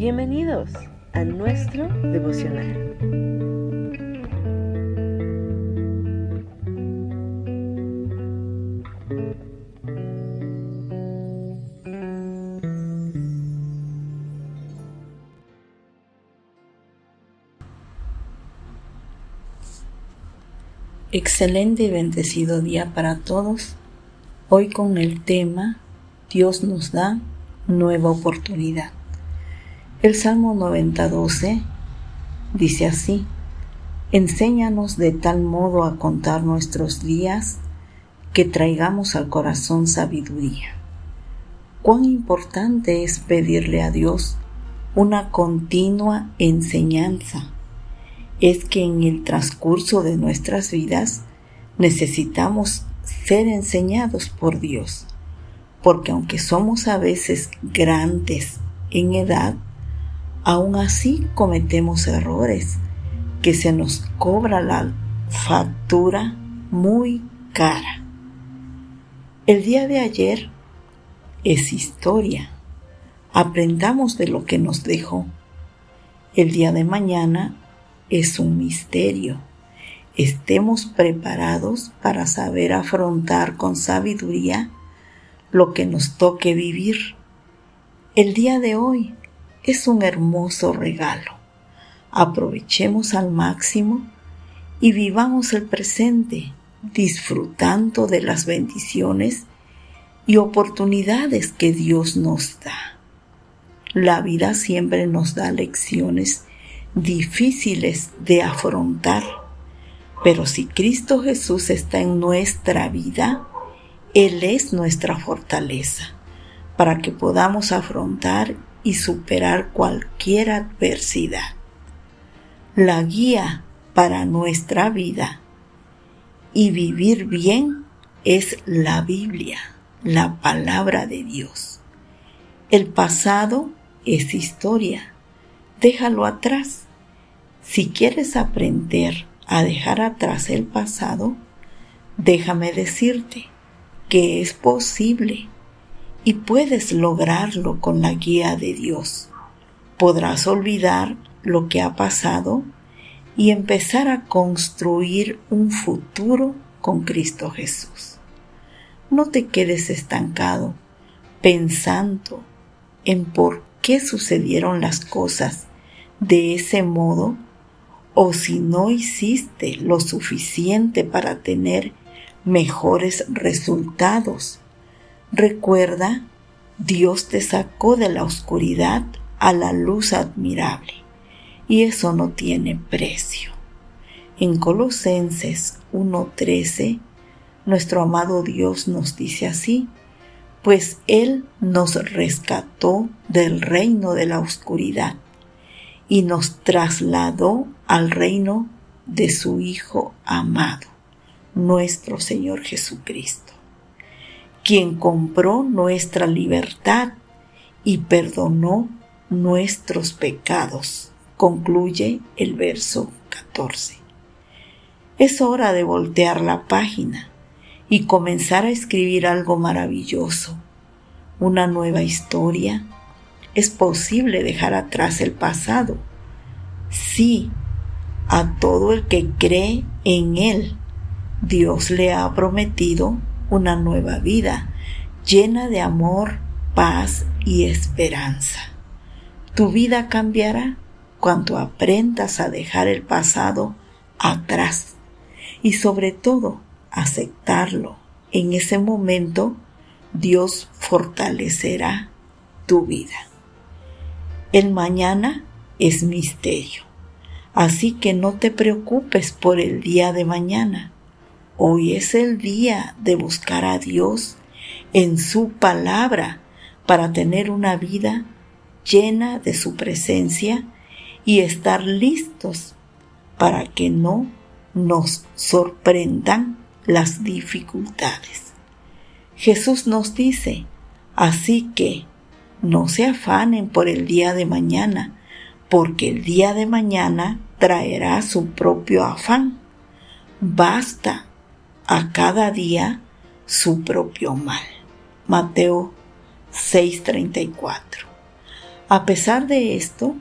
Bienvenidos a nuestro devocional. Excelente y bendecido día para todos. Hoy con el tema Dios nos da nueva oportunidad. El Salmo 90.12 dice así, Enséñanos de tal modo a contar nuestros días que traigamos al corazón sabiduría. Cuán importante es pedirle a Dios una continua enseñanza. Es que en el transcurso de nuestras vidas necesitamos ser enseñados por Dios, porque aunque somos a veces grandes en edad, aún así cometemos errores que se nos cobra la factura muy cara. El día de ayer es historia. Aprendamos de lo que nos dejó. El día de mañana es un misterio. Estemos preparados para saber afrontar con sabiduría lo que nos toque vivir. El día de hoy es un hermoso regalo. Aprovechemos al máximo y vivamos el presente disfrutando de las bendiciones y oportunidades que Dios nos da. La vida siempre nos da lecciones difíciles de afrontar, pero si Cristo Jesús está en nuestra vida, Él es nuestra fortaleza para que podamos afrontar y superar cualquier adversidad. La guía para nuestra vida y vivir bien es la Biblia, la palabra de Dios. El pasado es historia. Déjalo atrás. Si quieres aprender a dejar atrás el pasado, déjame decirte que es posible y puedes lograrlo con la guía de Dios. Podrás olvidar lo que ha pasado y empezar a construir un futuro con Cristo Jesús. No te quedes estancado pensando en por qué sucedieron las cosas de ese modo o si no hiciste lo suficiente para tener mejores resultados Recuerda, Dios te sacó de la oscuridad a la luz admirable, y eso no tiene precio. En Colosenses 1.13, nuestro amado Dios nos dice así, pues Él nos rescató del reino de la oscuridad y nos trasladó al reino de su Hijo amado, nuestro Señor Jesucristo quien compró nuestra libertad y perdonó nuestros pecados, concluye el verso 14. Es hora de voltear la página y comenzar a escribir algo maravilloso, una nueva historia. Es posible dejar atrás el pasado. Sí, a todo el que cree en Él, Dios le ha prometido una nueva vida llena de amor, paz y esperanza. Tu vida cambiará cuando aprendas a dejar el pasado atrás y sobre todo aceptarlo. En ese momento Dios fortalecerá tu vida. El mañana es misterio, así que no te preocupes por el día de mañana Hoy es el día de buscar a Dios en su palabra para tener una vida llena de su presencia y estar listos para que no nos sorprendan las dificultades. Jesús nos dice, así que no se afanen por el día de mañana, porque el día de mañana traerá su propio afán. Basta a cada día su propio mal. Mateo 6:34. A pesar de esto,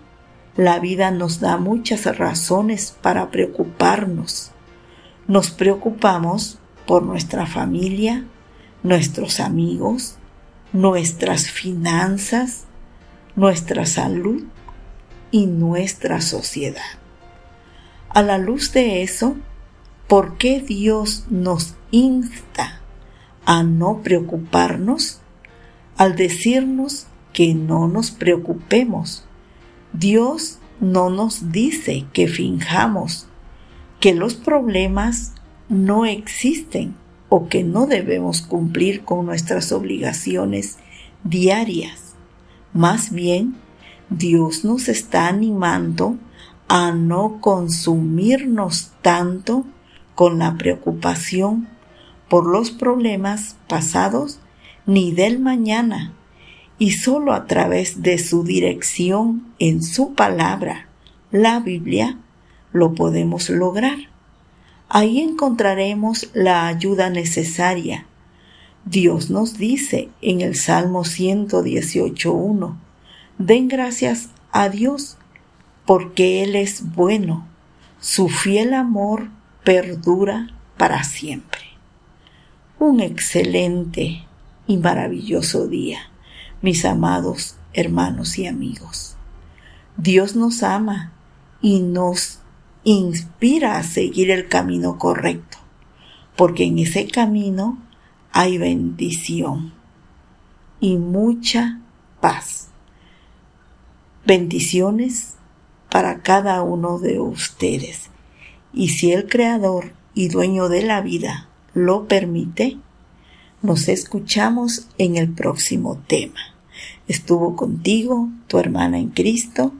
la vida nos da muchas razones para preocuparnos. Nos preocupamos por nuestra familia, nuestros amigos, nuestras finanzas, nuestra salud y nuestra sociedad. A la luz de eso, ¿por qué Dios nos insta a no preocuparnos al decirnos que no nos preocupemos? Dios no nos dice que finjamos que los problemas no existen o que no debemos cumplir con nuestras obligaciones diarias. Más bien, Dios nos está animando a no consumirnos tanto con la preocupación por los problemas pasados ni del mañana, y solo a través de su dirección en su palabra, la Biblia, lo podemos lograr. Ahí encontraremos la ayuda necesaria. Dios nos dice en el Salmo 118.1, den gracias a Dios porque Él es bueno, su fiel amor perdura para siempre. Un excelente y maravilloso día, mis amados hermanos y amigos. Dios nos ama y nos inspira a seguir el camino correcto, porque en ese camino hay bendición y mucha paz. Bendiciones para cada uno de ustedes. Y si el Creador y dueño de la vida lo permite, nos escuchamos en el próximo tema. Estuvo contigo tu hermana en Cristo,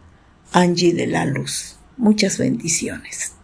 Angie de la Luz. Muchas bendiciones.